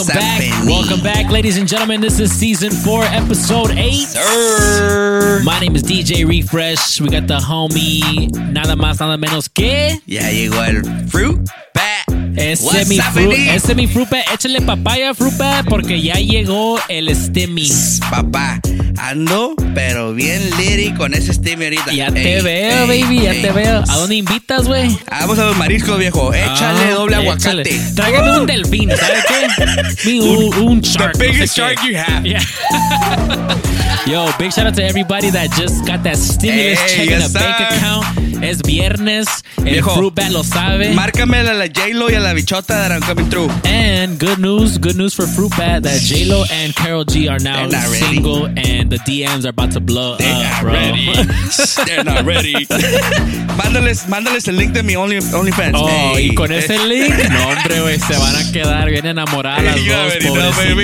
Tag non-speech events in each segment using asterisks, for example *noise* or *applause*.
Welcome back. Welcome back, ladies and gentlemen. This is season four, episode eight. Sir. My name is DJ Refresh. We got the homie, nada más, nada menos que. Ya llegó el fruit bat. Ese mi, happening? fru- ese mi échale papaya, frupa, porque ya llegó el Stemmy. Papá, ando, pero bien litty con ese steam ahorita. Ya te Ey, veo, ey, baby, ya ey. te veo. ¿A dónde invitas, güey? Vamos a los mariscos, viejo. Échale Ah, doble échale. aguacate. Tráigame un delfín, ¿sabes qué? Mi- un, un shark. no biggest sé shark you have. Yeah. *laughs* Yo, big shout out to everybody that just got that stimulus check in a bank account. Es viernes. El Viejo, fruit bat lo sabe. Márcame a la J-Lo y a la bichota that I'm coming through. and good news, good news for Fruit Bat that J Lo and Carol G are now ready. single, and the DMs are about to blow They're up, not bro. ready. *laughs* They're not ready. mándales, mándales el link de mi Only, OnlyFans. Oh, Hey. y con ese link, no hombre, güey, se van a quedar bien enamoradas las Hey, dos baby.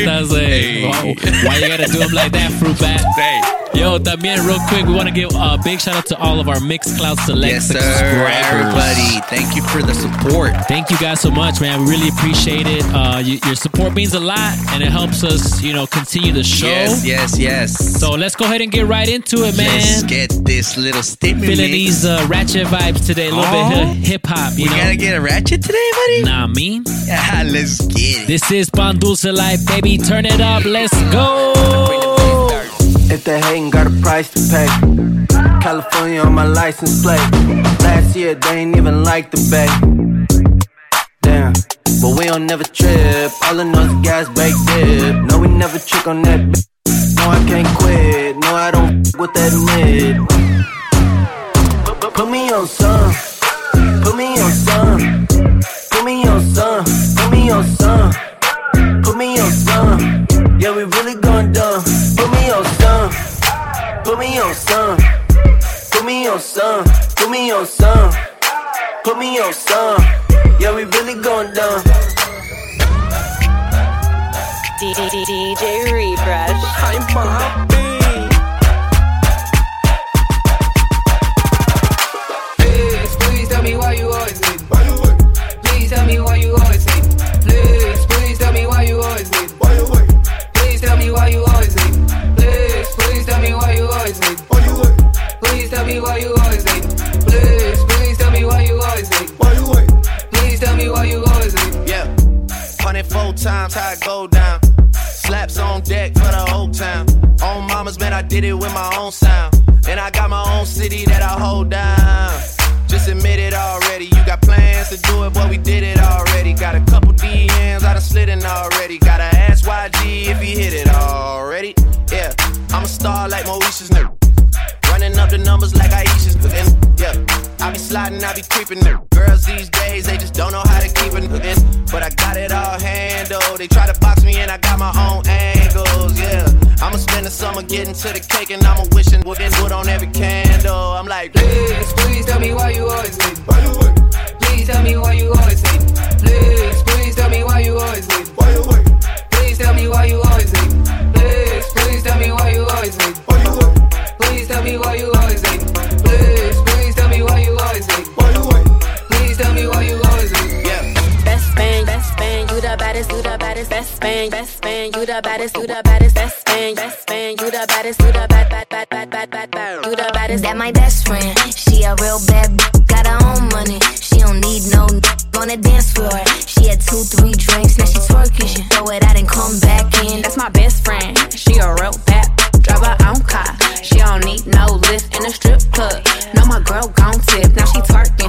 pobrecitas. Hey. Wow. Why you gotta do them like that, Fruit Bat? Hey. Yo, también, real quick, we want to give a big shout out to all of our Mixcloud Select Yes, sir. Everybody, thank you for the support. Thank you guys so much, man. We really appreciate it. Uh, you, your support means a lot, and it helps us, you know, continue the show. Yes, yes, yes. So let's go ahead and get right into it, man. Let's get this little statement. Feeling these uh, ratchet vibes today, a little Oh. bit of hip hop, you We know. gotta get a ratchet today, buddy. Nah, me. Yeah, let's get it. This is Pan Dulce Life, baby. Turn it up. Let's go. If they hating, got a price to pay. California on my license plate. Last year they ain't even like the bay. Damn, but we don't never trip. All I know is gas break dip. No, we never trick on that. I can't quit. No, I don't with that mid. Put- put- me on some. Put me on some. Put me on some. Put me on some. Put me on some. Yeah, we really going dumb. Put me on some. Put me on some. Put me on some. Put me on some. Put me on some. Yeah, we really going dumb. DJ Refresh. I'm popping. Please, please tell me why you always leave. Please tell me why you always leave. Please, please tell me why you always leave. Please tell me why you always leave. Please, please tell me why you always leave. Please tell me why you always leave. Please, please tell me why you always leave. Please tell me why you always leave. Yeah, hundred four times how it go down. Slaps on deck for the whole town. On mama's man, I did it with my own sound. And I got my own city that I hold down. Just admit it already. You got plans to do it, but we did it already. Got a couple DMs, I done slid in already. Gotta ask YG if he hit it already. Yeah, I'm a star like Mauritius nigga. Running up the numbers like Aisha's cooking. Yeah, I be sliding, I be creeping. The Girls these days, they just don't know how to keep it in. But I got it all handled. They try to box me in, I got my own angles. Yeah, I'ma spend the summer getting to the cake and I'ma wishing wood and wood on every candle. I'm like, Please, please tell me why you always leave. Please tell me why you always leave. Please, please tell me why you always leave. Why you wait? Please tell me why you always leave. Please, please tell me why you always leave. Please tell me why you always leave. Please, please tell me why you always leave. Please tell me why you always leave. yeah. Best bang, best bang, you the baddest, you the baddest. Best bang, best bang, you the baddest, you the baddest. Best bang, best bang, you the baddest, you the bad, bad, bad, bad, bad, bad, bad. You the baddest. That my best friend.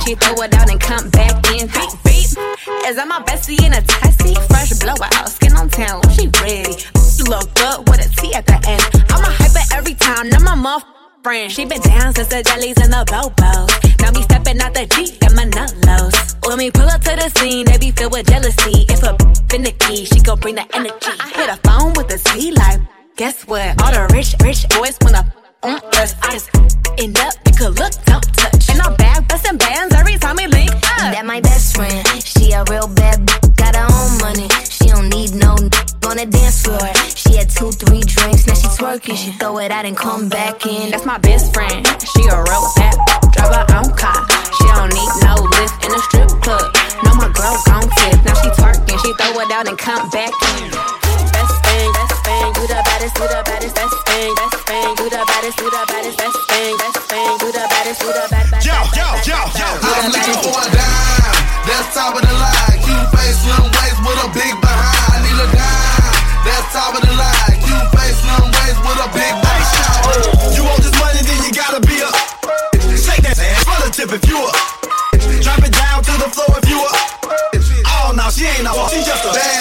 She throw it out and come back in. Beep, beep. That my bestie in a testy? Fresh blowout. Skin on town. She ready. Look good with a T at the end. I'm a hyper every time. I'm my mom friend. She been down since the jellies and the bobos. Now me stepping out the Jeep, got my nut lows. When we pull up to the scene, they be filled with jealousy. If a finicky, she gon' bring the energy. I hit a phone with a C like, guess what? All the rich, rich boys wanna on us. I just end up, you could look, don't touch. And I'm back busting bands time we link up. That my best friend, she a real bad b- got her own money. She don't need no n- on the dance floor. She had two, three drinks, now she twerking. She throw it out and come back in. That's my best friend. She a real bad drive her own car. She don't need no lift in a strip club. No, my girl gon' tip. Now she twerking, she throw it out and come back in. Best thing, best thing, you the baddest, you the baddest, best thing, best thing, you the baddest, you the baddest, best thing, best thing, you the baddest, you the bad, bad, Yo, yo, yo, I'm looking for a dime. That's top of the line. Cute face, slim waist with a big behind. I need a dime. That's top of the line. Cute face, slim waist with a big behind. You want this money, then you gotta be a. Shake that ass, relative if you a. Drop it down to the floor if you a. Oh, no, she ain't no. She just a bad.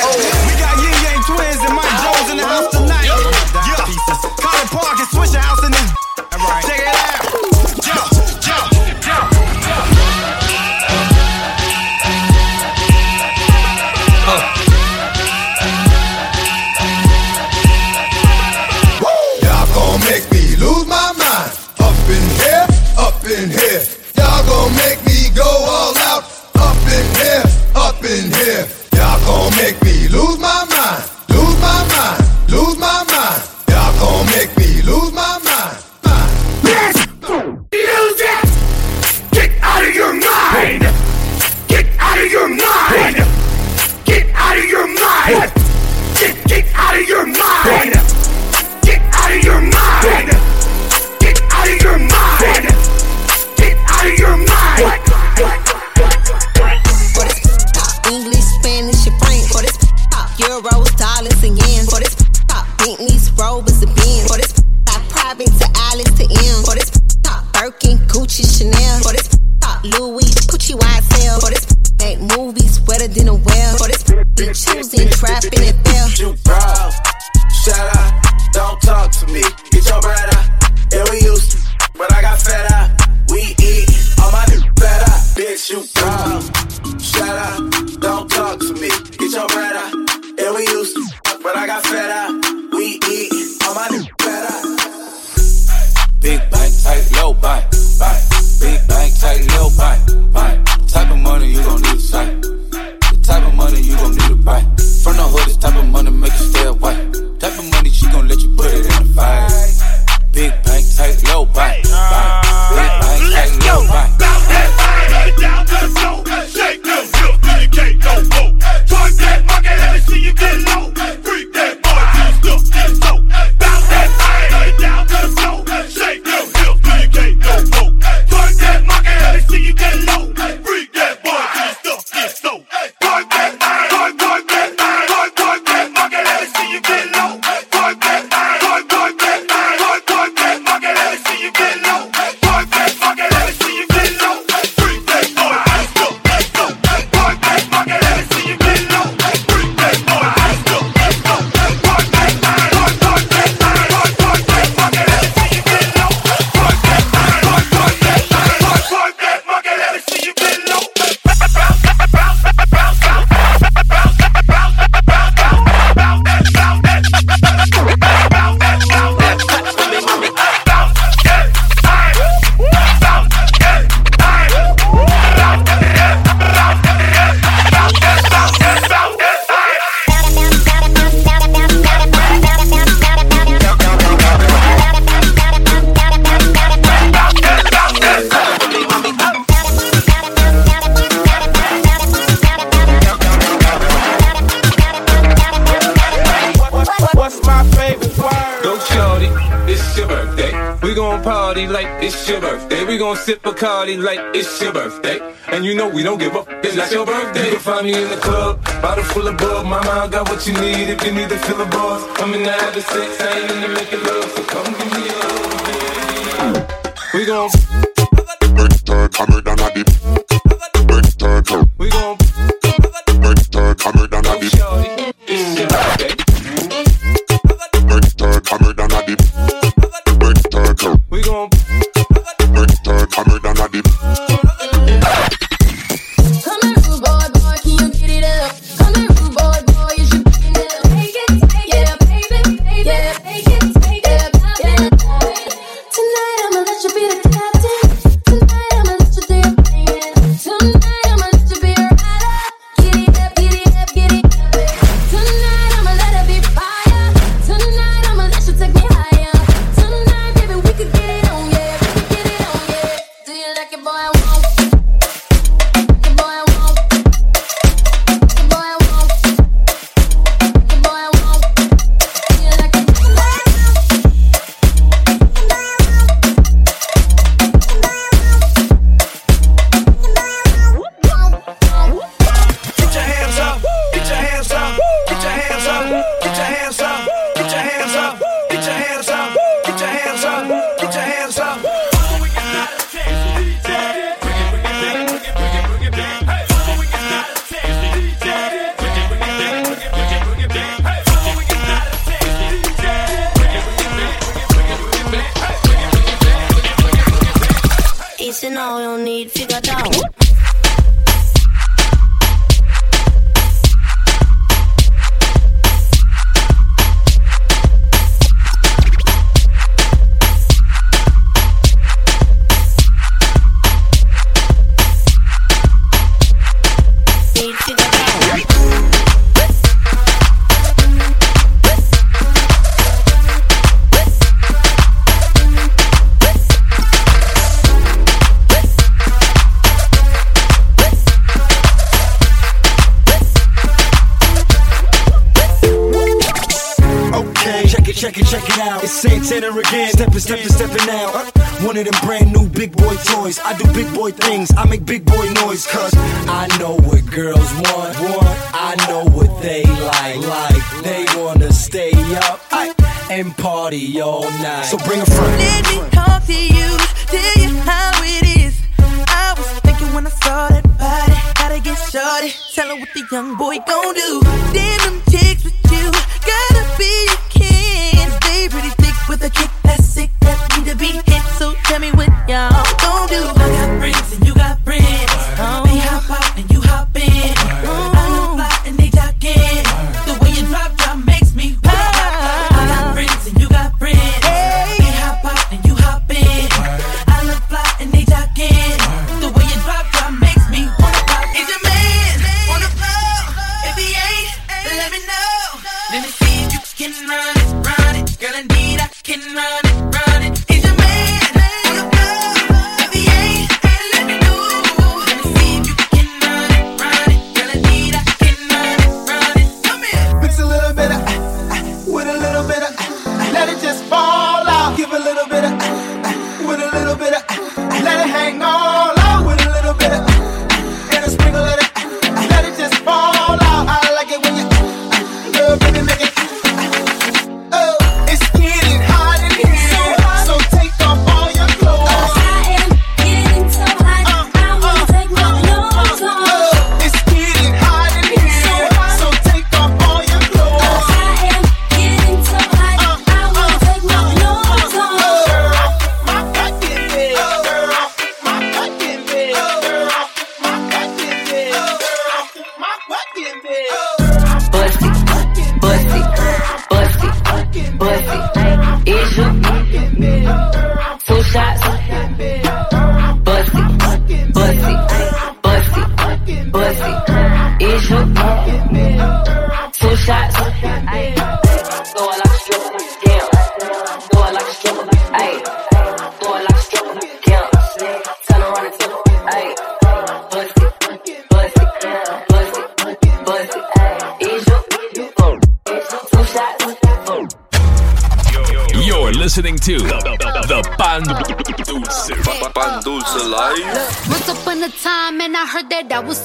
Don't give up, it's not your birthday. You can find me in the club, bottle full of bug. Mama, I got what you need if you need to fill a buzz. I'm in the having sex, I ain't in the making love, so come give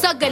heard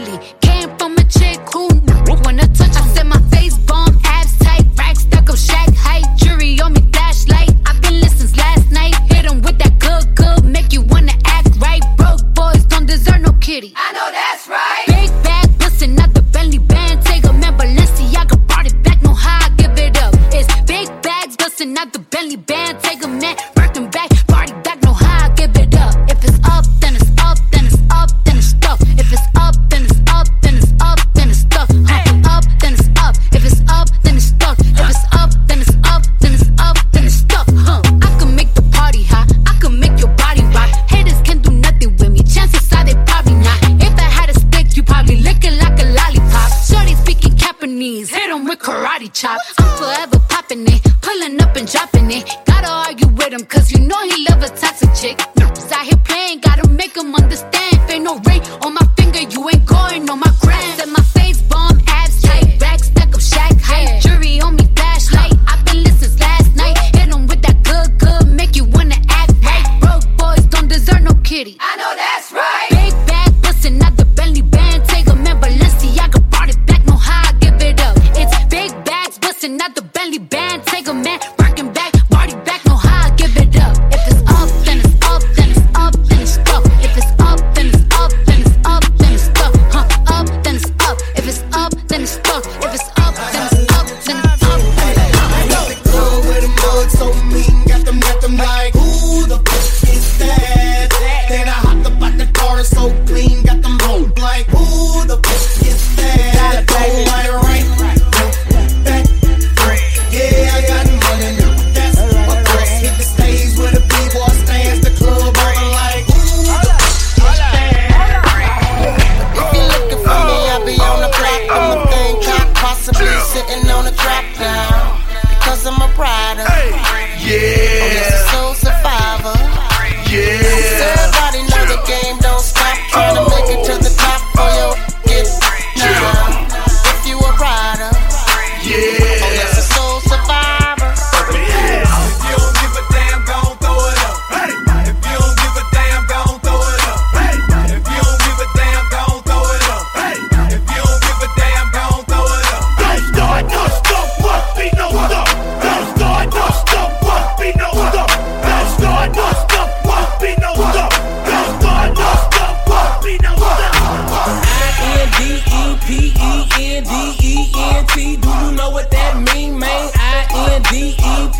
chop.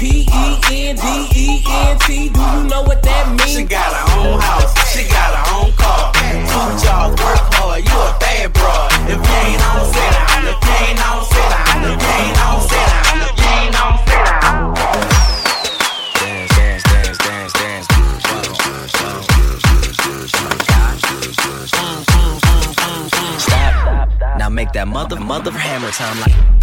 I-N-D-E-P-E-N-D-E-N-T. Do you know what that mean? She got her own house, she got her own car. Two jobs, work hard, you a bad broad. If you ain't on, sit down. If you ain't on, sit down. If you ain't on, sit down. If you ain't on, sit down. Dance, dance, dance, dance, dance. Stop. Now make that mother, mother hammer time like.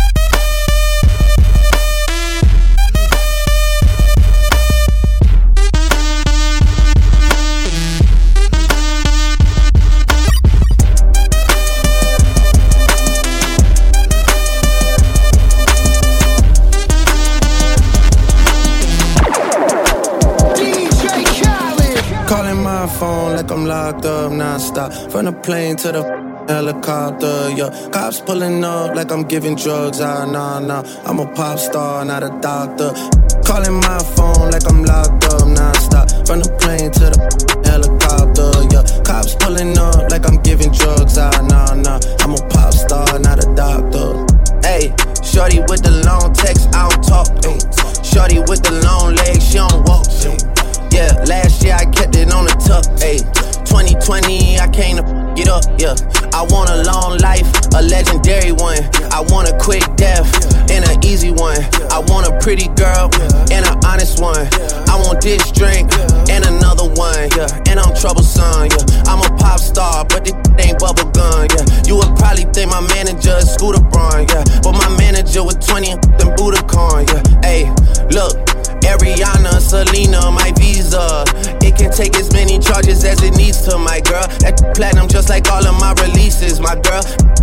Nonstop. From the plane to the helicopter, yeah. Cops pulling up like I'm giving drugs. Ah, nah, nah. I'm a pop star, not a doctor. Calling my phone like I'm locked up nonstop. From the plane to the helicopter, yeah. Cops pulling up like I'm giving drugs. Ah, nah, nah. I'm a pop star, not a doctor. Hey, shorty with the long text, I don't talk. Ay. Shorty with the long legs, she don't walk. Yeah, last year I kept it on the tuck. Ayy, 2020 I came to get up. Yeah, I want a long life, a legendary one. I want a quick death and an easy one. I want a pretty girl and an honest one. I want this drink and another one. Yeah, and I'm troublesome. Yeah, I'm a pop star, but this ain't bubble gun. Yeah, you would probably think my manager is Scooter Braun. Yeah, but my manager was 20 and Ugandan. Yeah, ayy, look. Ariana, Selena, my visa. It can take as many charges as it needs to, my girl. That platinum just like all of my releases, my girl.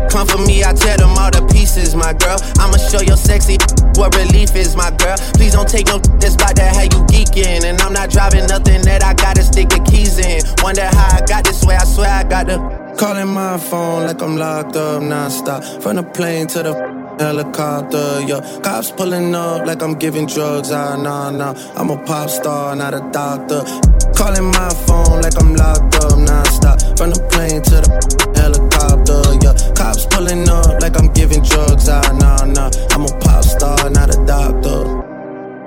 Come for me, I tear them all to pieces, my girl. I'ma show your sexy what relief is, my girl. Please don't take no that's about that how you geeking. And I'm not driving nothing that I gotta stick the keys in. Wonder how I got this way, I swear I got the. Calling my phone like I'm locked up nonstop. From the plane to the helicopter, yeah. Cops pulling up like I'm giving drugs. Ah, nah, nah. I'm a pop star, not a doctor. Calling my phone like I'm locked up nonstop. From the plane to the helicopter, yeah. Cops pulling up like I'm giving drugs. Ah, nah, nah. I'm a pop star, not a doctor.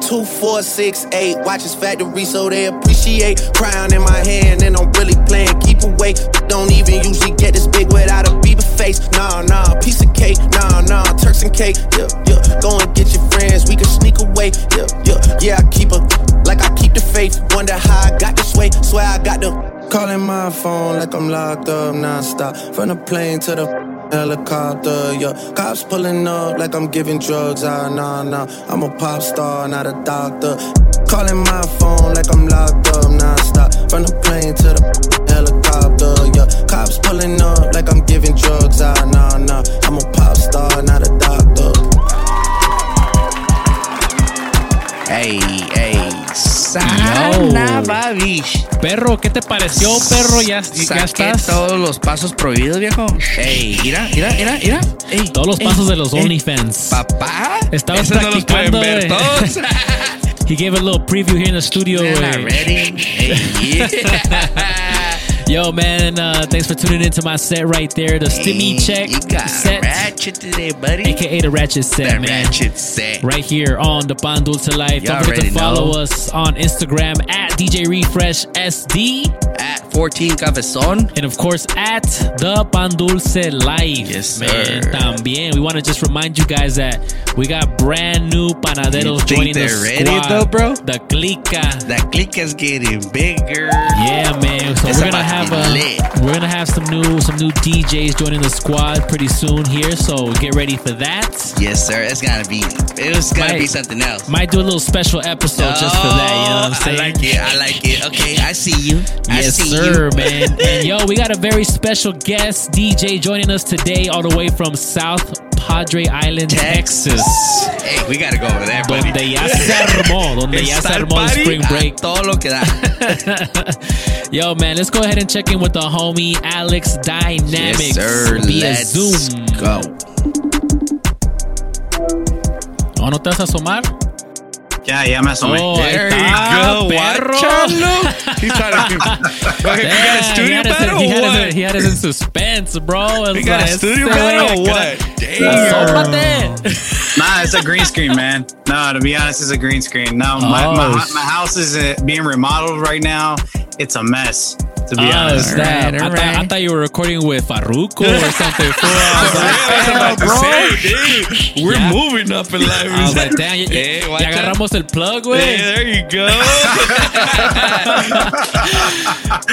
two, four, six, eight. Watch his factory so they appreciate. Crown in my hand and I'm really playing. Keep away. Don't even usually get this big without a Bieber face. Nah, nah, piece of cake. Nah, nah, Turks and cake. Yeah, yeah. Go and get your friends. We can sneak away. Yeah, yeah. Yeah, I keep her like I keep the faith. Wonder how I got this way. Swear I got the calling my phone like I'm locked up nonstop. From the plane to the helicopter, yeah. Cops pulling up like I'm giving drugs. Ah, nah, nah. I'm a pop star, not a doctor. Calling my phone like I'm locked up nonstop. From the plane to the helicopter, yeah. Cops pulling up like I'm giving drugs. Ah, nah, nah. I'm a pop star, not a doctor. Ey, ey, sana, babish. Perro, ¿qué te pareció, perro? Ya, ya estás. todos los pasos prohibidos, viejo. Ey, mira, mira, mira, mira. Ey, Todos los ey, pasos de los. OnlyFans. Papá. Estabas no los practicando. ver eh. todos. *laughs* He gave a little preview here in the studio. Man, eh. Yeah. *laughs* *laughs* Yo, man, uh, thanks for tuning into my set right there. The Stimmy Check You got set, ratchet today, buddy. aka the Ratchet set, That man. ratchet set. Right here on the Pan Dulce Life. Y'all Don't forget to follow know. us on Instagram at DJ Refresh SD. At 14 Cabezon. And of course, at the Pan Dulce Life. Yes, man. sir. También. We want to just remind you guys that we got brand new panaderos joining the ready squad. though, bro? The Clica. That click is getting bigger. Yeah, man. So It's we're gonna about to have be uh, we're gonna have some new some new DJs joining the squad pretty soon here. So get ready for that. Yes, sir. It's gonna be. It gonna Might- be something else. Might do a little special episode just for that. You know what I'm Oh, saying? I like it. I like it. Okay, I see you. I Yes, see sir, you. *laughs* man. And yo, we got a very special guest DJ joining us today, all the way from South Padre Island, Texas. Hey, we gotta go over there, buddy. Donde ya se armó, donde ya se armó el spring break. Todo lo que da. *laughs* Yo, man, let's go ahead and check in with the homie Alex Dynamix Yes, sir. via Let's Zoom. go. ¿O no te vas a asomar? Ya, ya me asomé. Oh, ahí There está, you go. perro. He's trying to. *laughs* Okay, we got a Damn, studio he had battle he or had us- what? He had us in suspense, bro. It We was got a like, studio ese battle güey, or what? Asómate. Nah, it's a green screen, man. No, to be honest, it's a green screen. No, my, Oh, my, sh- my house is uh, being remodeled right now. It's a mess, to be Oh, honest. snap. I, thought, I thought you were recording with Farruko or *laughs* something. fool. I was like, about damn, to bro. say, *laughs* dude. We're Yeah. moving up in life. I was like, damn, ya, Hey, ya watch agarramos el plug, Hey, there you go. *laughs*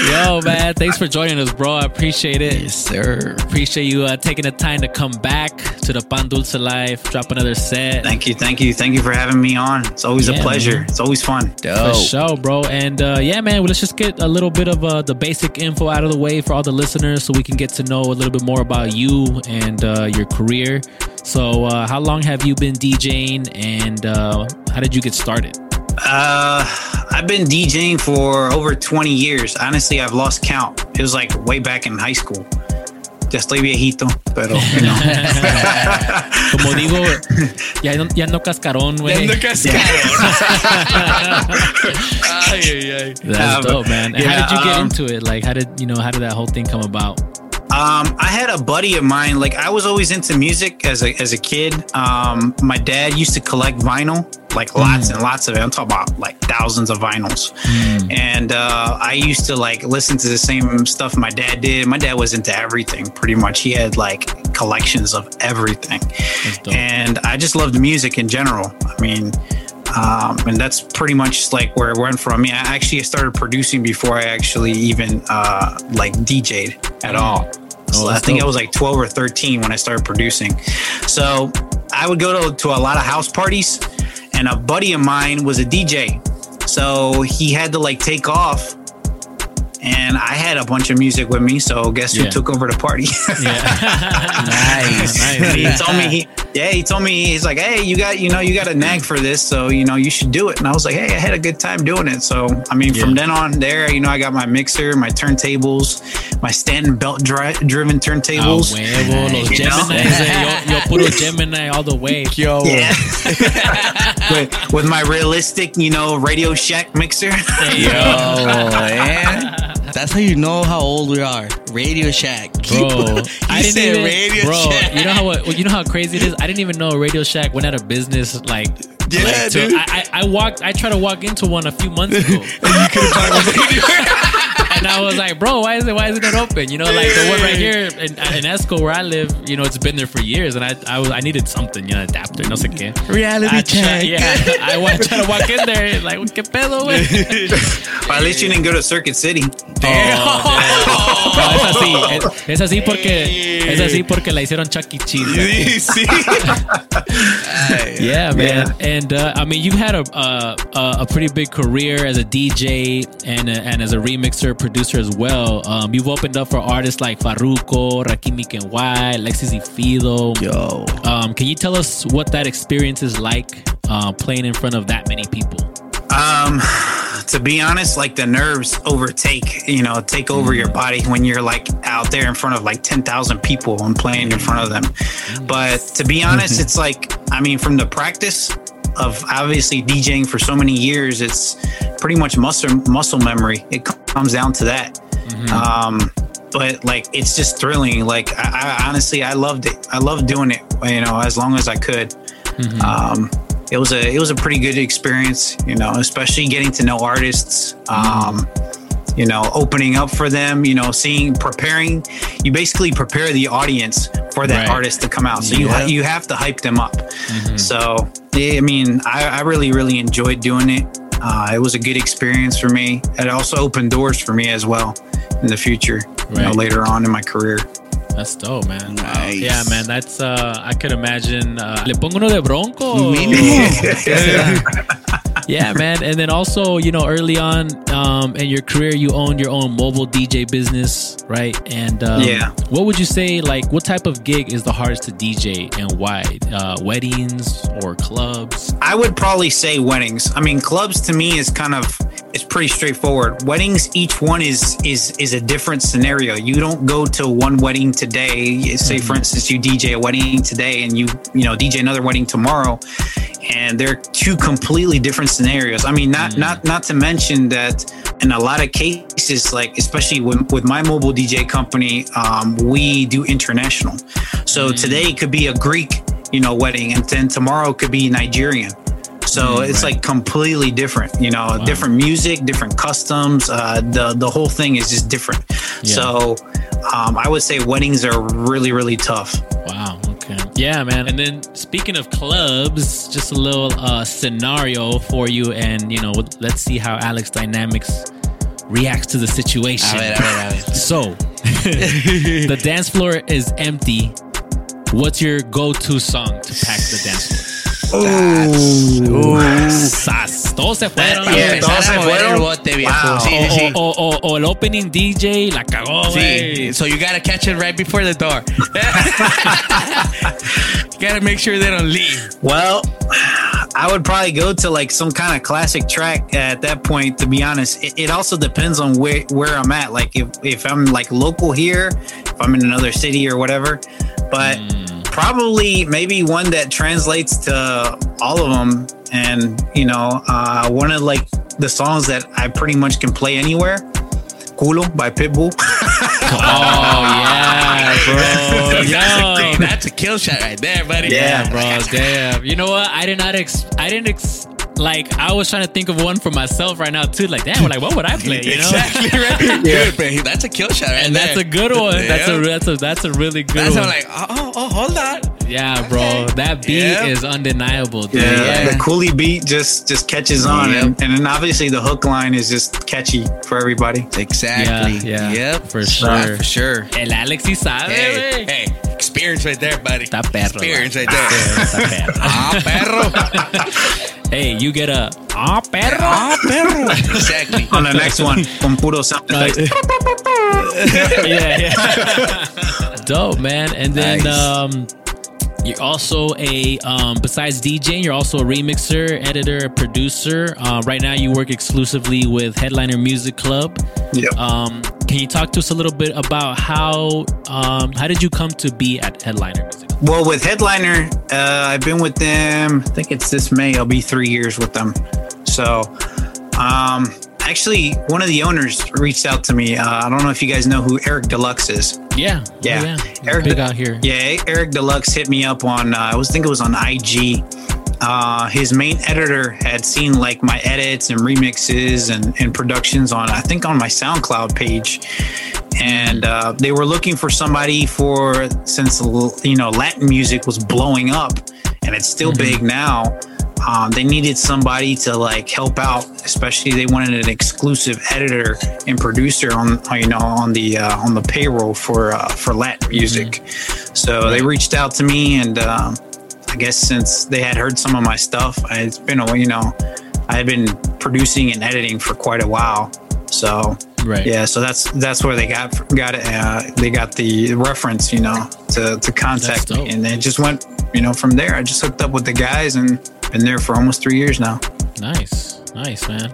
Yo, man, thanks for joining us, bro. I appreciate it. Yes, sir. Appreciate you uh, taking the time to come back to the Pan Dulce Life, drop another set. Thank you, thank you, thank you for having me on. It's always Yeah, a pleasure. man. It's always fun. For sure, bro. And uh, yeah, man, well, let's just get a little bit of uh, the basic info out of the way for all the listeners so we can get to know a little bit more about you and uh, your career. So, uh, how long have you been DJing and uh, how did you get started? Uh, I've been DJing for over 20 years. Honestly, I've lost count. It was like way back in high school. Ya estoy viejito, pero *laughs* you know. Como digo, *laughs* ya no, ya no cascarón, güey. Ya no *laughs* Ay, ay, ay. That's Um, dope, man. Yeah, how did you get um, into it? Like, how did you know? How did that whole thing come about? Um, I had a buddy of mine. Like I was always into music as a as a kid. Um, my dad used to collect vinyl, like lots and lots of it. I'm talking about like thousands of vinyls. And uh, I used to like listen to the same stuff my dad did. My dad was into everything, pretty much. He had like collections of everything, and I just loved music in general. I mean. Um, and that's pretty much like where it went from. I mean, I actually started producing before I actually even uh, like DJ'd at all. So I that's think I was like 12 or 13 when I started producing. So I would go to, to a lot of house parties, and a buddy of mine was a DJ. So he had to like take off. And I had a bunch of music with me, so guess Yeah. who took over the party? *laughs* *laughs* Nice. he told me he yeah he told me he's like hey you got you know you got a nag for this so you know you should do it and i was like hey i had a good time doing it so i mean from then on there you know i got my mixer my turntables my stanton belt dri- driven Ah, turntables huevo, los You know? Eh, yo, yo puro Gemini all the way. *laughs* Yo. yeah with, with my realistic you know radio shack mixer Yo, man. That's how you know how old we are. Radio Shack, *laughs* Bro, I didn't said even, Radio bro. Shack. You know how what, you know how crazy it is. I didn't even know Radio Shack went out of business. Like, Yeah, like, dude. I, I, I walked. I tried to walk into one a few months ago, *laughs* and *laughs* I was like, bro, why is it? Why isn't it open? You know, like the one right here in, in Esco where I live. You know, it's been there for years, and I I, was, I needed something, you know, adapter, no sé qué. Reality I check. Try, yeah, I wa- tried to walk in there, like, qué pedo, güey. *laughs* Well, at least you didn't go to Circuit City. No, es así. Es, es así porque es así porque la hicieron Chuck E. Cheese. *laughs* yeah, man. And uh, I mean, you've had a, a a a pretty big career as a DJ and a, and as a remixer producer as well. Um, you've opened up for artists like Farruko, Rakim Kenway, Alexis y Fido. Yo. Um, can you tell us what that experience is like uh, playing in front of that many people? Um, to be honest, like the nerves overtake, you know, take over your body when you're like out there in front of like 10,000 people and playing in front of them. But to be honest, it's like, I mean, from the practice of obviously DJing for so many years, it's pretty much muscle, muscle memory. It comes down to that. Um, but like, it's just thrilling. Like, I, I honestly, I loved it. I loved doing it, you know, as long as I could. Um, it was a it was a pretty good experience, you know, especially getting to know artists. Um, you know, opening up for them, you know, seeing, preparing. You basically prepare the audience for that Right. artist to come out. So you Yeah. ha- you have to hype them up. So yeah, I mean, I, I really really enjoyed doing it. Uh, it was a good experience for me. It also opened doors for me as well in the future, you know, later on in my career. That's dope, man. Nice. Yeah, man. That's uh I could imagine uh Le pongo uno de bronco. *laughs* *laughs* yeah, man. And then also, you know, early on um in your career you owned your own mobile DJ business, right? And um, Yeah. what would you say like what type of gig is the hardest to DJ and why? Uh weddings or clubs? I would probably say weddings. I mean, clubs to me is kind of it's pretty straightforward. Weddings, each one is is is a different scenario. You don't go to one wedding today. Say, for mm-hmm. instance, you DJ a wedding today, and you you know DJ another wedding tomorrow, and they're two completely different scenarios. I mean, not mm. not not to mention that in a lot of cases, like especially with, with my mobile DJ company, um, we do international. So mm. today could be a Greek, you know, wedding, and then tomorrow could be Nigerian. So it's like completely different, you know, different music, different customs. Uh, the the whole thing is just different. So um, I would say weddings are really really tough. Wow. Okay. Yeah, man. And then speaking of clubs, just a little uh, scenario for you, and you know, let's see how Alex Dynamix reacts to the situation. A ver, a ver, a ver. *laughs* So, *laughs* the dance floor is empty. What's your go-to song to pack the dance floor? Sas. Todos se fueron. Yeah, todos se fueron. el bote, viejo. Sí, sí, sí. O, o- o- o el opening DJ la cagó, güey. Sí, so you gotta catch it right before the door. you *laughs* gotta make sure they don't leave. Well, I would probably go to like some kind of classic track at that point. To be honest, it, it also depends on where where I'm at. Like if if I'm like local here, if I'm in another city or whatever. But mm. Probably maybe one that translates to all of them, and you know, uh, one of like the songs that I pretty much can play anywhere. Culo by Pitbull. *laughs* Oh yeah, *laughs* bro. That's, a, Yo. that's a kill shot right there, buddy. Yeah, bro. Damn. You know what? I did not. Ex- I didn't. Ex- like I was trying to think of one for myself right now too. Like, damn. Like, what would I play? You know? *laughs* Exactly right. Dude, but he- that's a kill shot right And there. that's a good one. That's a that's a that's a really good That's one. I'm like, oh, oh, oh, hold on. yeah, bro. That beat Yeah. is undeniable. Dude. Yeah, the coolie beat just just catches on, Yep. and, and then obviously the hook line is just catchy for everybody. Exactly. Yeah, yeah. Yep. For sure. for sure. El Alex sí sabe, Hey, hey, experience right there, buddy. Está perro. Experience right there. Está perro. *laughs* Ah, perro. *laughs* Hey, you get a ah perro. Ah, perro. *laughs* Exactly. On the next one, con puro sound effects. yeah, yeah. Dope, man. And then Nice. um you're also a um besides DJing, you're also a remixer, editor, producer. Uh, right now you work exclusively with Headliner Music Club. Yep. Um can you talk to us a little bit about how um how did you come to be at Headliner Music? Club? Well, with Headliner, uh, I've been with them. I think it's this May. I'll be three years with them. So, um, actually, one of the owners reached out to me. Uh, I don't know if you guys know who Eric Deluxe is. Yeah, Yeah, Oh, yeah. Eric big De- out here. Yeah, Eric Deluxe hit me up on. Uh, I was think it was on IG. Uh, his main editor had seen like my edits and remixes and, and productions on I think on my SoundCloud page, and uh, they were looking for somebody for since you know Latin music was blowing up and it's still big now. Um, they needed somebody to like help out, especially they wanted an exclusive editor and producer on you know on the uh, on the payroll for uh, for Latin music. So they reached out to me, and um, I guess since they had heard some of my stuff, I- it's been a you know I had been producing and editing for quite a while. So right, yeah, so that's that's where they got got it. Uh, they got the reference, you know, to to contact me, and it just went you know from there. I just hooked up with the guys and been there for almost three years now. Nice, nice, man.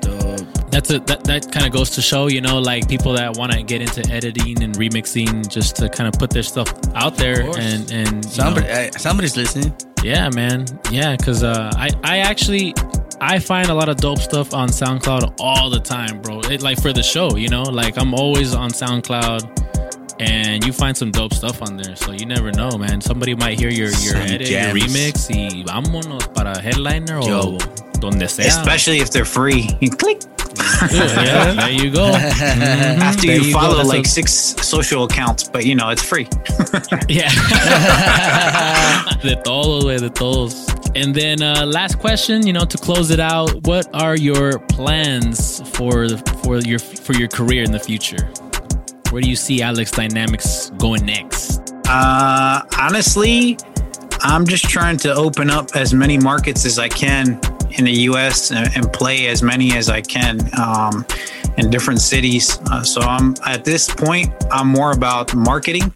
That's a that that kind of goes to show, you know, like people that want to get into editing and remixing, just to kind of put their stuff out there and and Somebody, know- uh, somebody's listening. Yeah, man. Yeah, because uh, I I actually I find a lot of dope stuff on SoundCloud all the time, bro. It, like for the show, you know, like I'm always on SoundCloud, and you find some dope stuff on there. So you never know, man. Somebody might hear your your edit, your remix, y vámonos para headliner Yo. o donde sea. Especially if they're free. *laughs* Click. *laughs* yeah, there you go. Mhm. *laughs* After There you go. follow like a- six social accounts, but you know it's free. *laughs* Yeah. de todos, de todos. And then uh, last question, you know, to close it out, what are your plans for the, for your for your career in the future? Where do you see Alex Dynamix going next? Uh, honestly, I'm just trying to open up as many markets as I can in the U.S. and, play as many as I can um, in different cities. Uh, so I'm at this point, I'm more about marketing.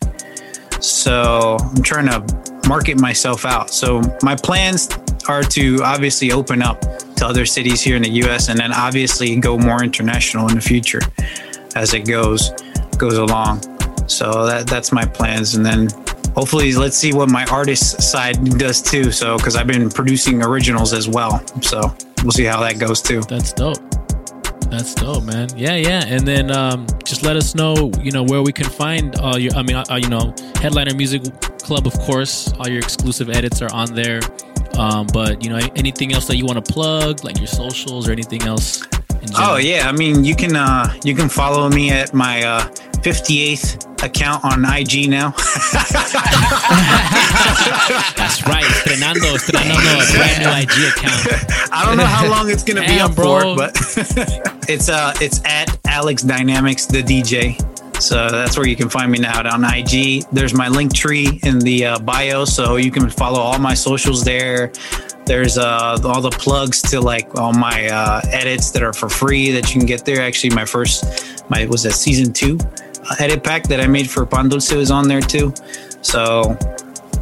So I'm trying to market myself out. So my plans are to obviously open up to other cities here in the U.S. and then obviously go more international in the future as it goes goes along. So that that's my plans, and then hopefully let's see what my artist side does too. So because I've been producing originals as well, so we'll see how that goes too. That's dope. That's dope, man. Yeah, yeah. And then um, just let us know, you know, where we can find all your. I mean, uh, you know, Headliner Music Club, of course. All your exclusive edits are on there. Um, but you know, anything else that you want to plug, like your socials or anything else? In? Oh yeah, I mean you can uh you can follow me at my uh 58th account on IG now. That's right. Estrenando, estrenando a brand new IG account. I don't know how long it's gonna be Damn, up bro. for, but *laughs* it's uh it's at Alex Dynamix the DJ. So that's where you can find me now on IG. There's my link tree in the uh, bio, so you can follow all my socials there. There's uh, all the plugs to like all my uh, edits that are for free that you can get there. Actually, my first, my was that season two edit pack that I made for Pan Dulce is on there too. So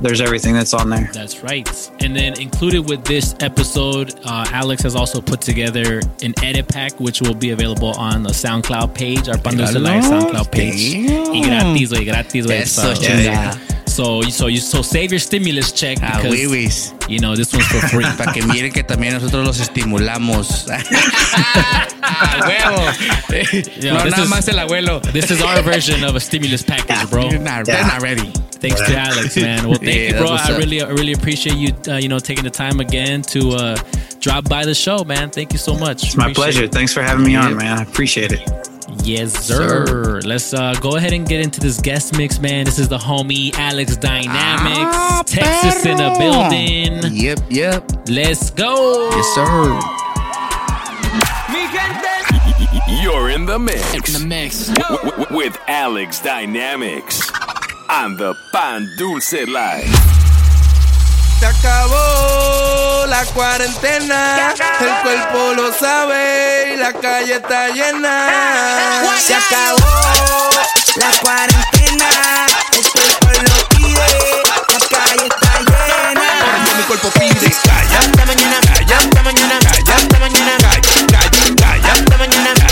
there's everything that's on there. That's right. And then included with this episode, uh, Alex has also put together an edit pack, which will be available on the SoundCloud page, our Pan Dulce Life SoundCloud page. Damn. Y gratis, güey, gratis, güey. Eso, So, chingada. so, so, you, so save your stimulus check Ah, because, wiwis. You know, this one's for free. *laughs* Para que miren que también nosotros los estimulamos. *laughs* Huevo! Yo, no this nada is- más el abuelo. This is our version of a stimulus *laughs* package, bro. You're not, they're not ready. Thanks to Alex, man. Well, thank Yeah, you, bro. I really, I really appreciate you, uh, you know, taking the time again to uh, drop by the show, man. Thank you so much. It's my Appreciate pleasure. it. Thanks for having me on, man. I appreciate it. Yes, sir. Let's uh, go ahead and get into this guest mix, man. This is the homie Alex Dynamix, Ah, Texas in the building. Yep, yep. Let's go. Yes, sir. You're in the mix. In the mix. with Alex Dynamix on the Pan Dulce Life. Se acabó la cuarentena, el cuerpo lo sabe y la calle está llena. Se acabó la cuarentena, el cuerpo lo pide, la calle está llena. Porque mi cuerpo pide calla, Hasta mañana, calla, hasta mañana, calla, hasta mañana, calla, calla, calla, hasta mañana,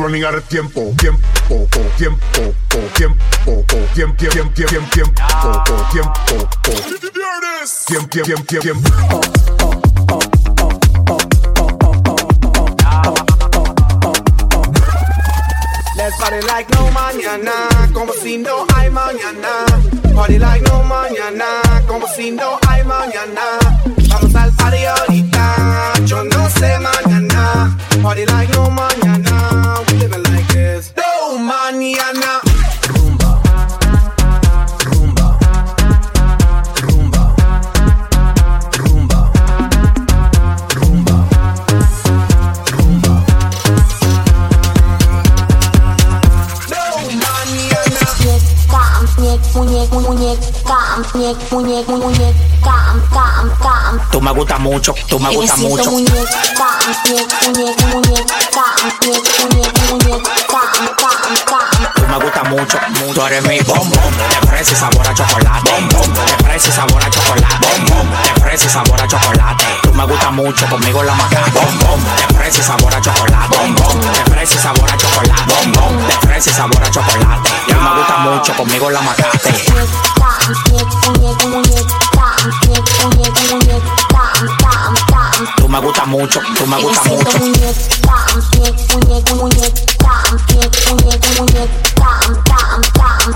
running out of tiempo, tiempo, oh, tiempo, oh, tiempo, oh, tiempo, tiempo, tiempo, tiempo, oh, oh, tiempo, oh. Did you hear this? Tiempo, tiempo, tiempo, tiempo. Oh, oh, oh. Party like no mañana, como si no hay mañana. Party like no mañana, como si no hay mañana. Vamos al party ahorita, yo no sé mañana. Party like no mañana. Tú me gusta mucho, tú me gusta mucho me gustas mucho, tú eres mi bombón. De fresa y sabor a chocolate. Bombón. De fresa y sabor a chocolate. Bombón. De fresa y sabor a chocolate. Tú me gustas mucho, conmigo la macate. Bombón. De fresa y sabor a chocolate. Bombón. De fresa y sabor a chocolate. Bombón. De fresa y sabor a chocolate. Tú me gustas mucho, conmigo la macate. Me gustas mucho, tú me gustas mucho.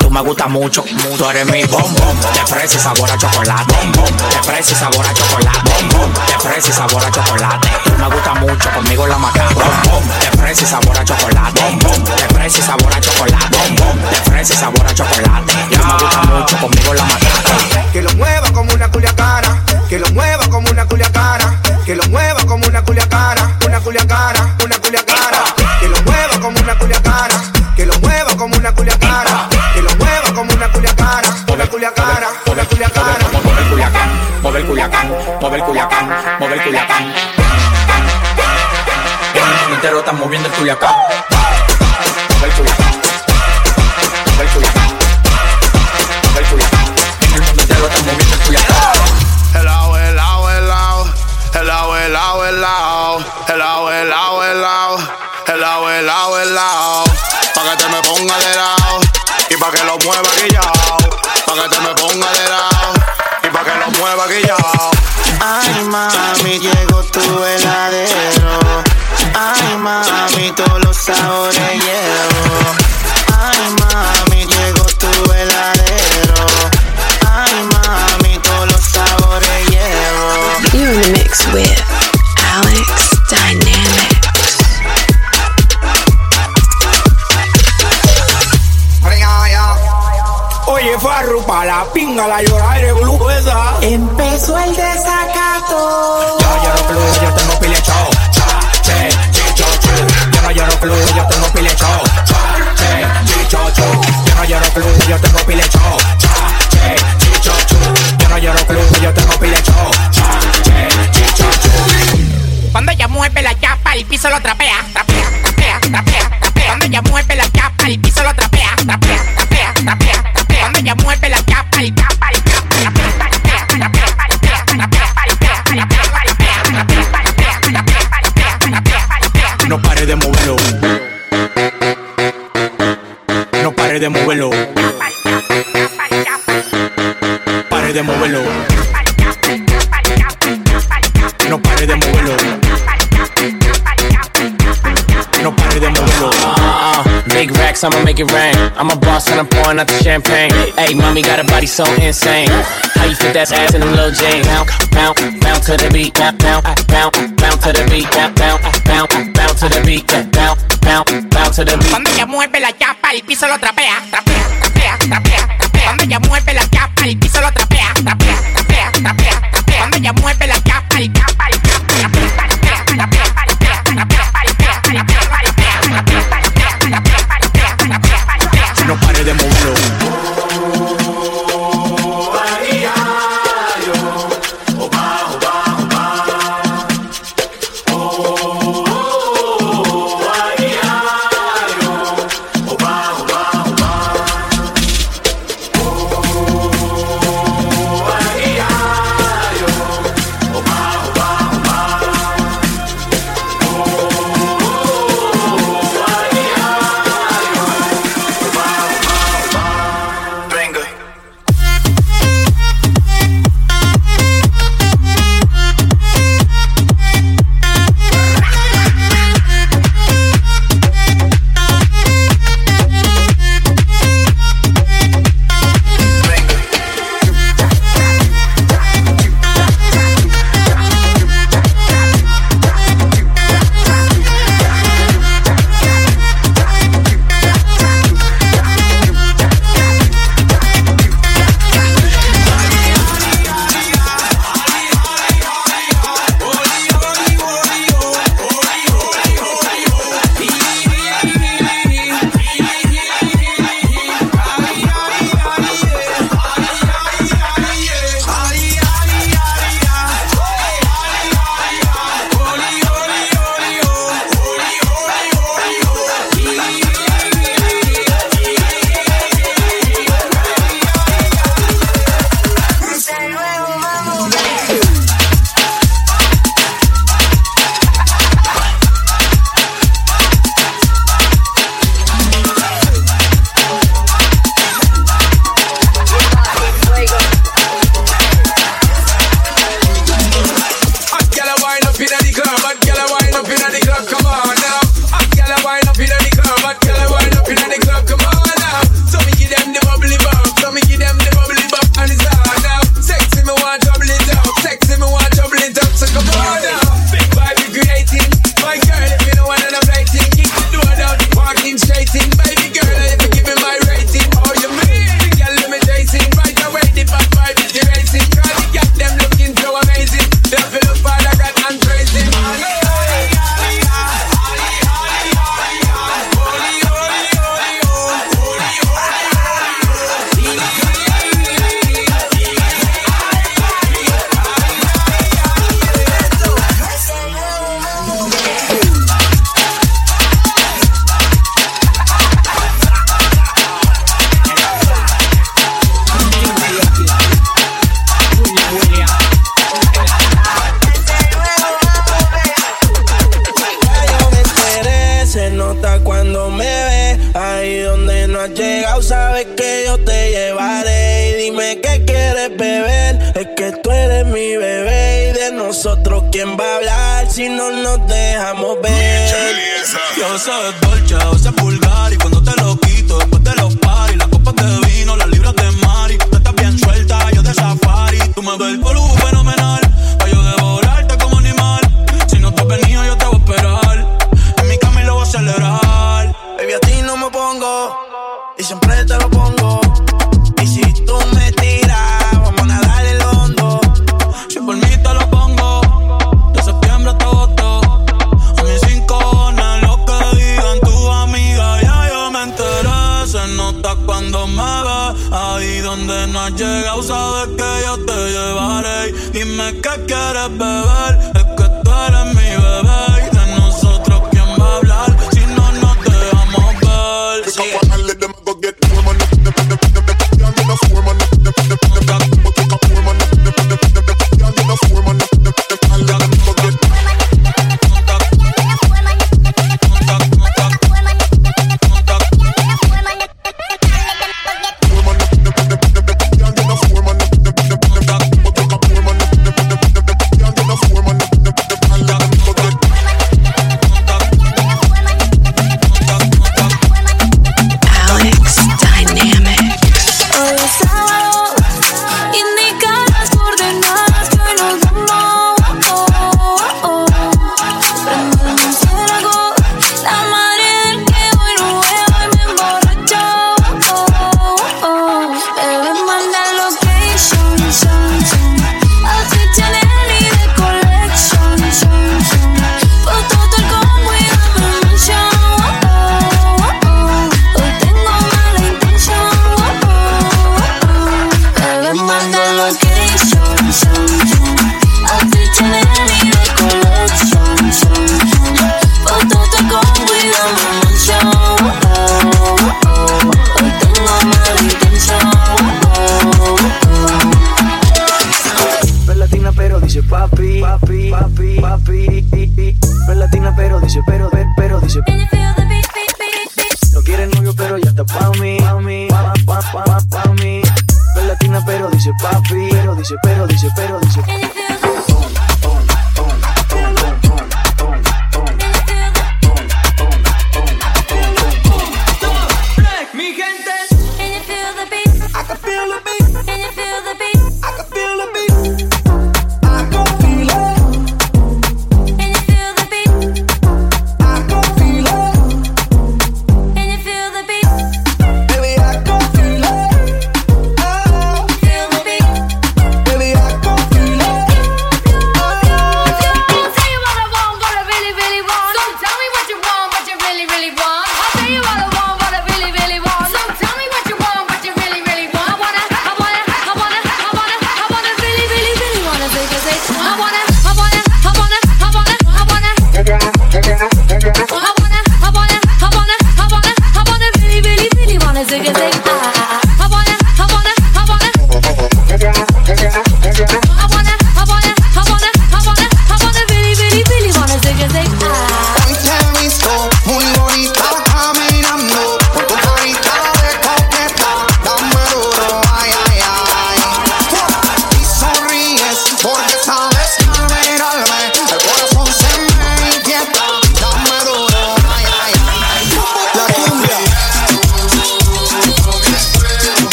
Tú me gustas mucho, tú eres mi bombón. De fresa y sabor a chocolate. Bombón. De fresa y sabor a chocolate. Bombón. De fresa y sabor a chocolate. Tú me gustas mucho, conmigo la macate. Bombón. Fresa y sabor a chocolate. Bombón. De fresa y sabor a chocolate. Bombón. De fresa y sabor a chocolate. Tú me gustas mucho, conmigo la macate. Que lo mueva como una culiacana, que lo mueva como una culiacana, que lo mueva como una culiacana, una culiacana, una culiacana, que lo mueva como una culiacana, que lo mueva como una culiacana, que lo mueva como una culiacana, una culiacana, una culiacana. Mover Culiacán, mover Culiacán, mover Culiacán, mover Culiacán. El mundo entero está moviendo el Culiacán. De glucosa. Empezó el desacato. Yo no lloro flujo, yo tengo pile show. Cha, che, chicho, chu. Yo no lloro flujo, yo tengo pile show. Cha, che, chicho, chu. Yo no lloro flujo, yo tengo pile show. Cha, che, chicho, chu. Yo no lloro flujo, yo tengo pile show. Cha, che, chicho, chu. Cuando ella mueve la chapa, el piso lo trapea, trapea, make it rain. I'm a boss and I'm pouring out the champagne. Hey, mommy got a body so insane. How you fit that ass in them little jeans? Bounce, bounce, bounce to the beat. Bounce, bounce, bounce, bounce to the beat. Bounce, bounce, bounce, bounce to the beat. Bounce, bounce, bounce to the beat. Cuando ella mueve la chapa, el piso lo trapea, trapea, trapea, trapea. Cuando ella mueve la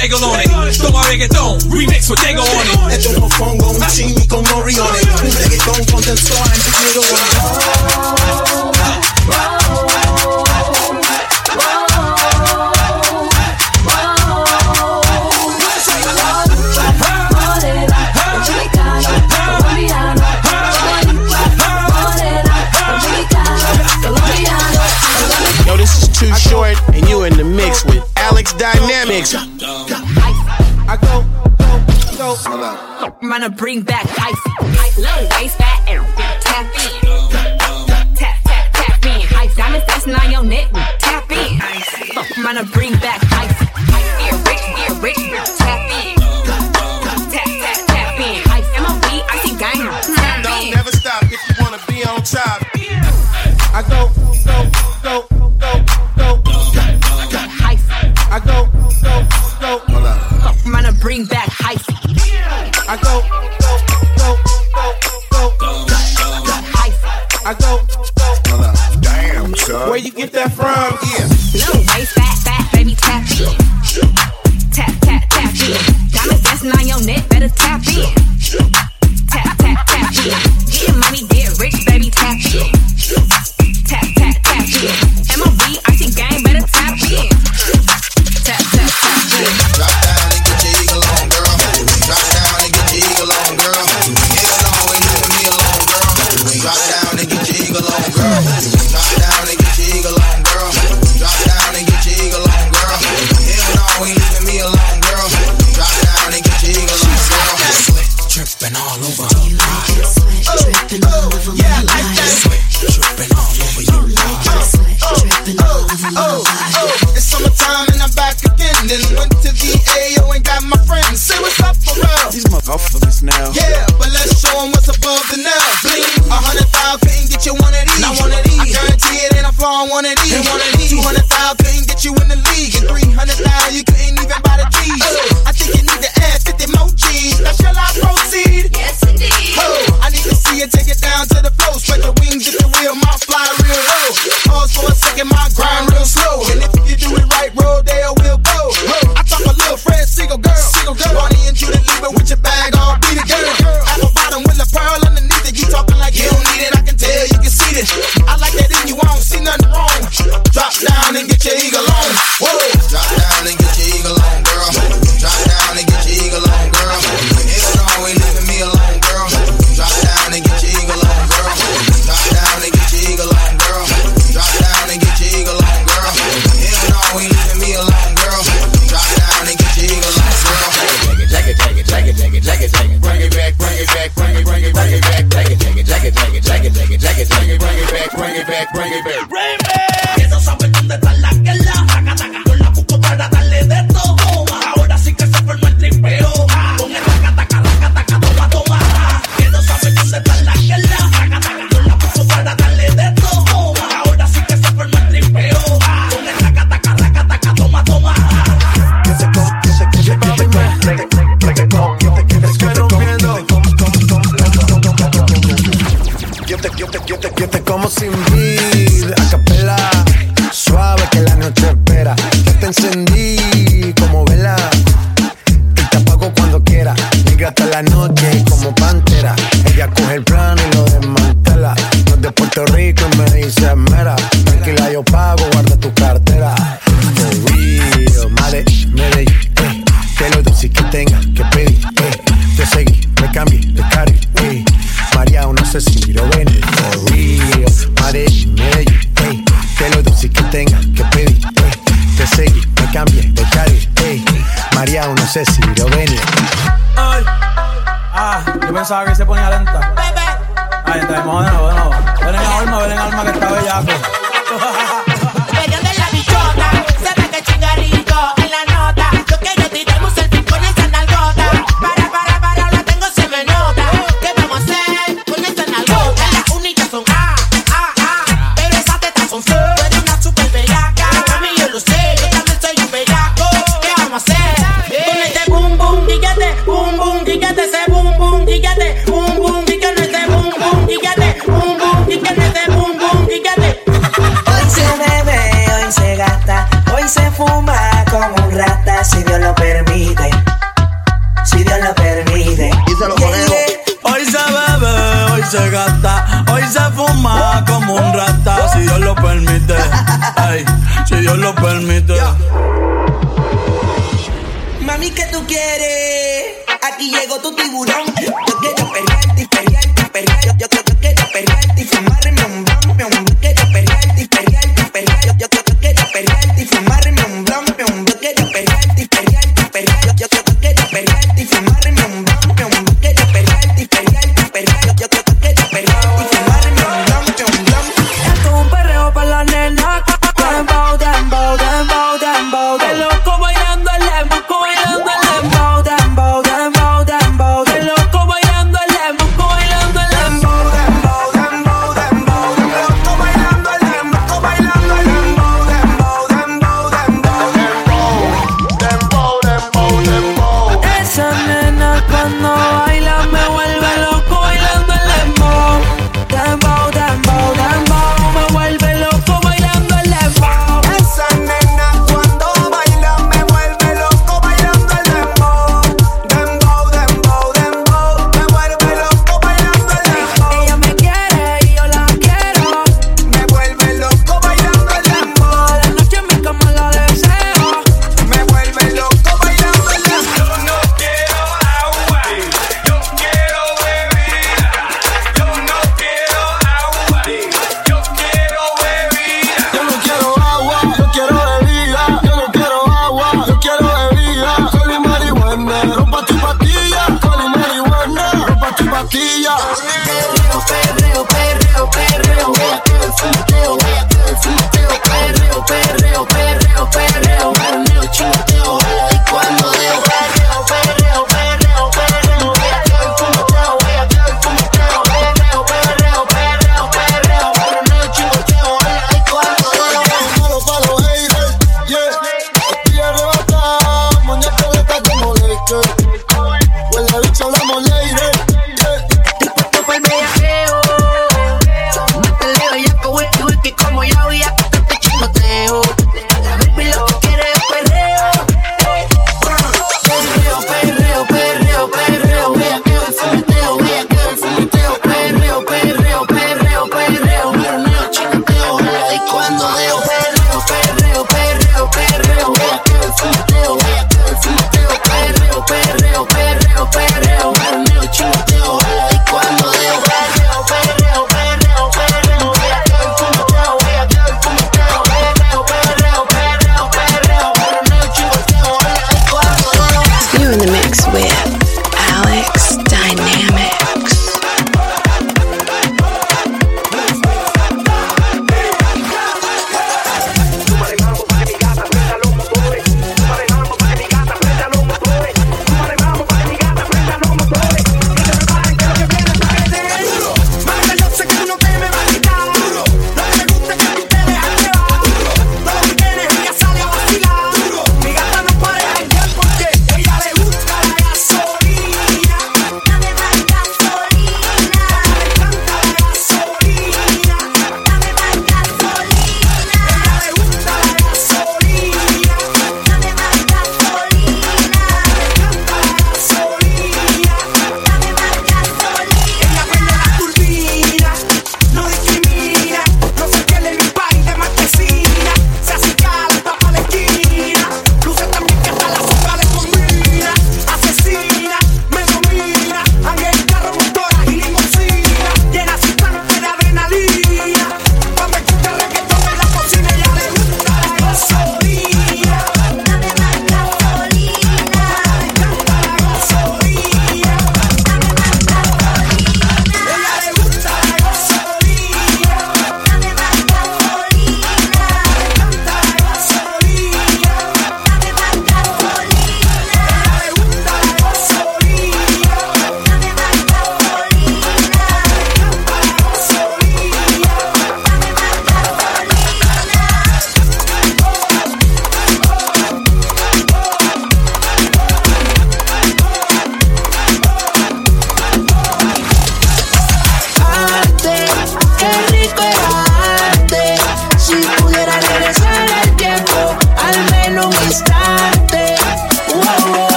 bagel on it. Throw my reggaeton, remix with on it. Chimi con Mori on it. Un reggaeton con del sol and on it. Yo, this is too short, and you in the mix with Alex Dynamix. trying to bring back ice. I low waist fat and tap in. Tap tap tap in. High diamonds dancing on your neck. Tap in. Fuck, I'm trying to bring back ice. Rich. Tap in. Tap tap tap in. Don't stop if you wanna be on top. I go get that from, yeah. want one of these. I guarantee it, and I'm flawing one of these. One of these. 200,000 couldn't get you in the league. And 300,000 you couldn't even buy the keys. I think you need to add 50 more G's. Now shall I pasaba que se ponía lenta. Ahí está, de nuevo, de. Ven en alma, ven en alma que está bellaco. Ay, si Dios lo permite. Mami, ¿qué tú quieres? Aquí llegó tu tiburón. Yo quiero perder.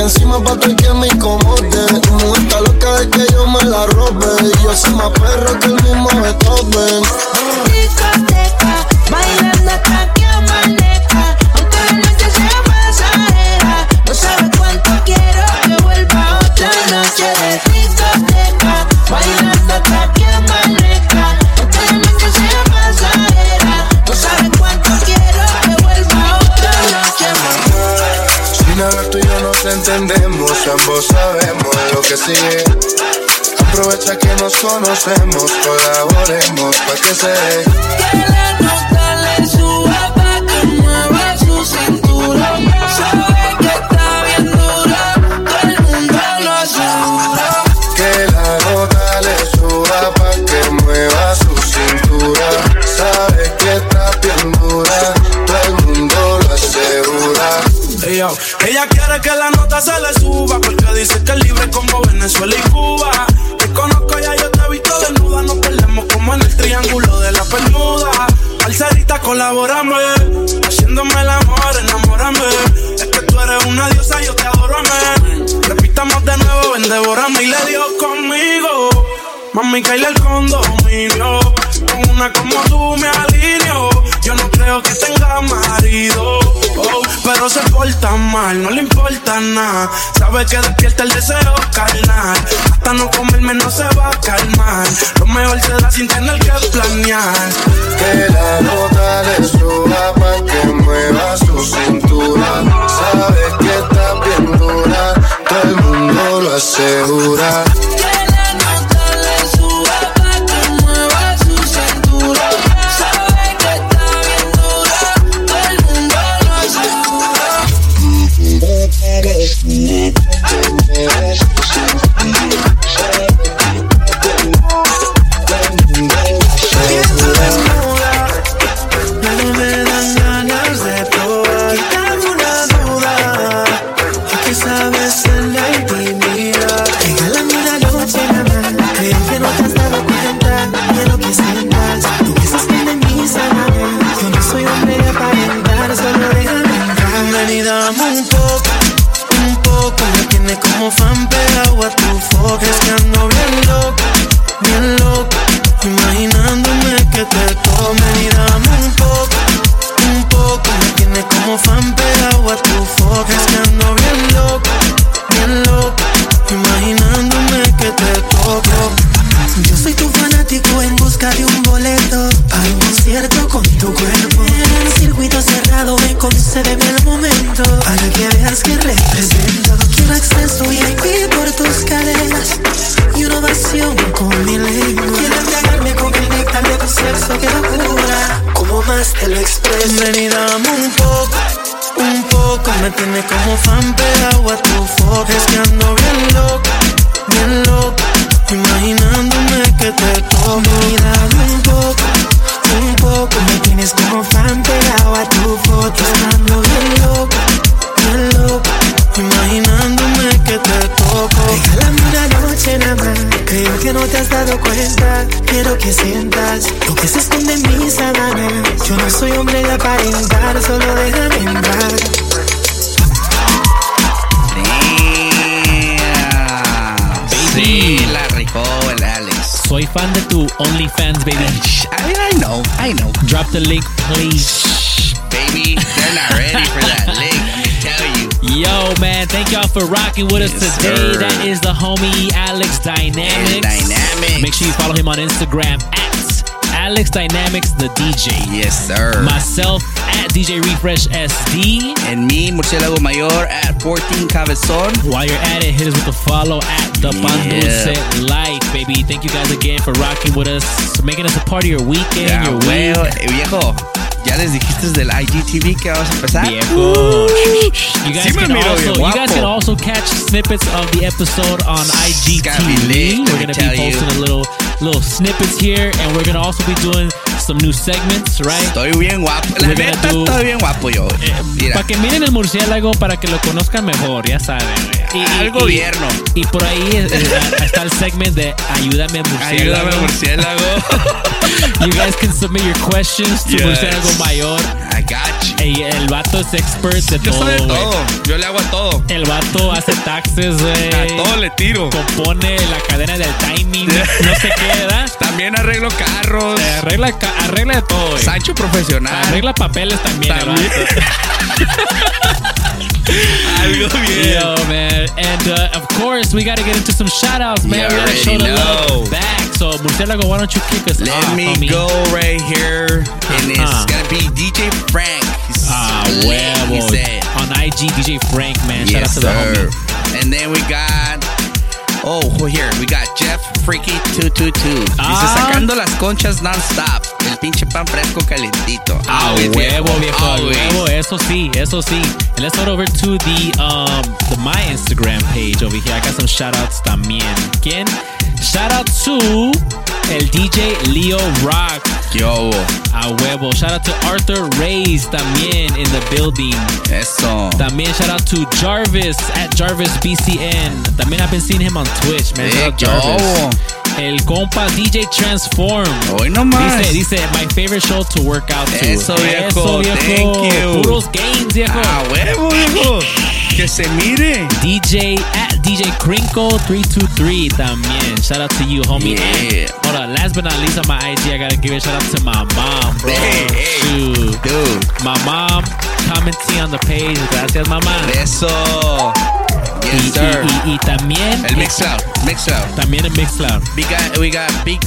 que encima pa' tu que me incomode. Tu mujer está loca de que yo me la robe. Y yo soy más perro que el mismo Beethoven. hacemos, colaboremos, pa' que se que despierta el deseo carnal. Hasta no comerme no se va a calmar. Lo mejor se da sin tener que planear. Que la nota le suba pa' que mueva su cintura. Sabes que está bien dura, todo el mundo lo asegura. It's Dynamix the DJ. Yes, sir. Myself at DJ Refresh SD. And me, Murciélago Mayor at 14 Cabezon. While you're at it, hit us with a follow at the Yeah. Dulce Life, baby. Thank you guys again for rocking with us, making us a part of your weekend, Ya, your huevo. week. Eh, viejo, ya les dijiste del IGTV que vamos a empezar. Viejo. You guys, Sí can also, you guys can also catch snippets of the episode on gotta be lit, IGTV. We're gonna tell be you. posting a little little snippets here, and we're gonna also be doing some new segments, right? Estoy bien guapo. La We're neta, do- estoy bien guapo yo. Mira, Para que miren el murciélago, para que lo conozcan mejor, ya saben. güey. Y- al y- gobierno. Y por ahí eh, eh, está el segment de Ayúdame Murciélago. Ayúdame, murciélago. *laughs* You guys can submit your questions to Yes. Murciélago Mayor. I got you. El vato es expert de Yo todo, güey. todo. Yo le hago a todo. El vato hace taxes, güey. A todo le tiro. Compone la cadena del timing, no sé qué, ¿verdad? También arreglo carros. Arregla, arregla de todo, güey. Sancho profesional. Arregla papeles también. *laughs* Algo bien. Yo, man. And uh, of course, we got to get into some shout outs, man. You we got to show the love back. So, Murciélago, why don't you kick us Let off, me homie? go right here. And Uh-huh. it's gonna be DJ Frank. He's Ah, huevo. On IG, DJ Frank, man. Shout out to the sir. homie. And then we got. Oh, here we got Jeff Freaky 222. Dice Ah. sacando las conchas non-stop. El pinche pan fresco calentito. Ah, huevo, viejo, a Always. huevo, eso sí, eso sí. And let's head over to the um the my Instagram page over here. I got some shout outs también. ¿Quién? Shout out to el DJ Leo Rock. Yo, A huevo. Shout out to Arthur Reyes también in the building. eso. También shout out to Jarvis at Jarvis BCN. También I've been seeing him on Twitch, man. Eh, Jarvis. El compa DJ Transform. Hoy nomás. Dice, dice, my favorite show to work out to. Eso, viejo. Thank you. Puros games, viejo. Ah, huevo, viejo. Que se mire. DJ at DJ Crinkle323 también. Shout out to you, homie. Yeah. And, hold on, last but not least on my IG, I gotta give a shout out to my mom, bro. Hey, hey. Shoot. Dude. My mom commenting on the page. Gracias, mamá. Eso. Y, Yes, sir. y, y, y también. El Mixcloud. Mixcloud. También en Mixcloud. We got, we got Big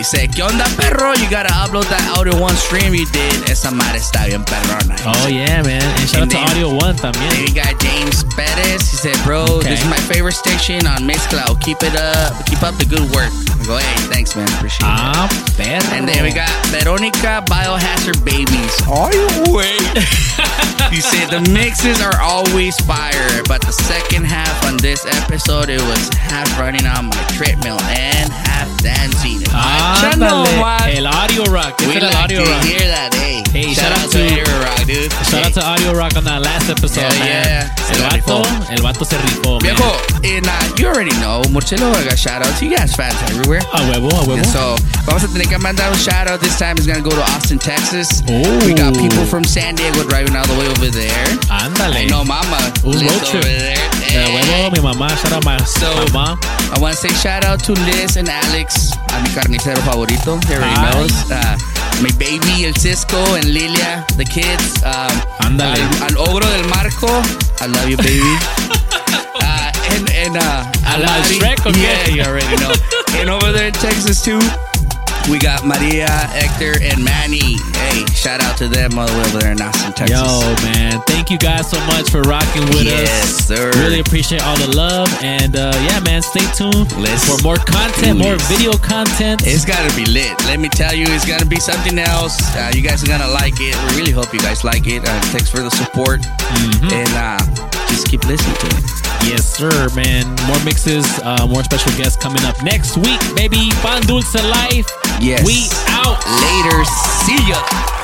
Oos. Dice, ¿qué onda, perro? You gotta upload that audio one stream you did. Esa madre está bien perrona. Oh, yeah, man. And shout out to Audio One Then también. we got James Perez. He said, bro, Okay. this is my favorite station on Mixcloud. Keep it up. Keep up the good work. I go, hey, thanks, man. Appreciate it. Ah, perro. And then we got Veronica Biohazard Babies. Are you wait? *laughs* you said the mixes are always fire, but the second half on this episode, it was half running on my treadmill and half dancing. Ándale, el Audio Rock. We Ese el like Audio to Rock. hear that, hey. Hey, shout, shout out out to to- Air Rock, dude. Shout out to Audio Rock on that last episode, Hell man. yeah. El la vato, el vato se rifó, man. Viejo, and uh, you already know, Murciélago got shout outs. You guys fans everywhere. A huevo, a huevo. And so, vamos a tener que mandar un shout out. This time is going to go to Austin, Texas. Oh. We got people from San Diego driving all the way over there. Ándale. I know mama Un lives road trip. over there. A huevo, mi mamá. Shout out my So- mamá. I want to say shout out to Liz and Alex, a mi carnicero favorito. They already Ay. knows. Uh, my baby, El Cisco, and Lilia, the kids. Um. Al, al ogro del Marco. I love you, baby. *laughs* uh, and and uh. Yeah, you already know. and over there in Texas too. We got Maria, Hector, and Manny. Hey, shout out to them all the way over there in Austin, Texas. Yo, man. Thank you guys so much for rocking with us. Yes, us. sir. Really appreciate all the love. And uh, yeah, man, stay tuned Let's for more content, more video content. It's gotta be lit. Let me tell you, it's gonna be something else. Uh, you guys are gonna like it. We really hope you guys like it. Uh, thanks for the support, and uh, just keep listening to it. Yes, sir, man. More mixes, uh, more special guests coming up next week, baby. Pan Dulce Life. Yes. We out. Later. See ya.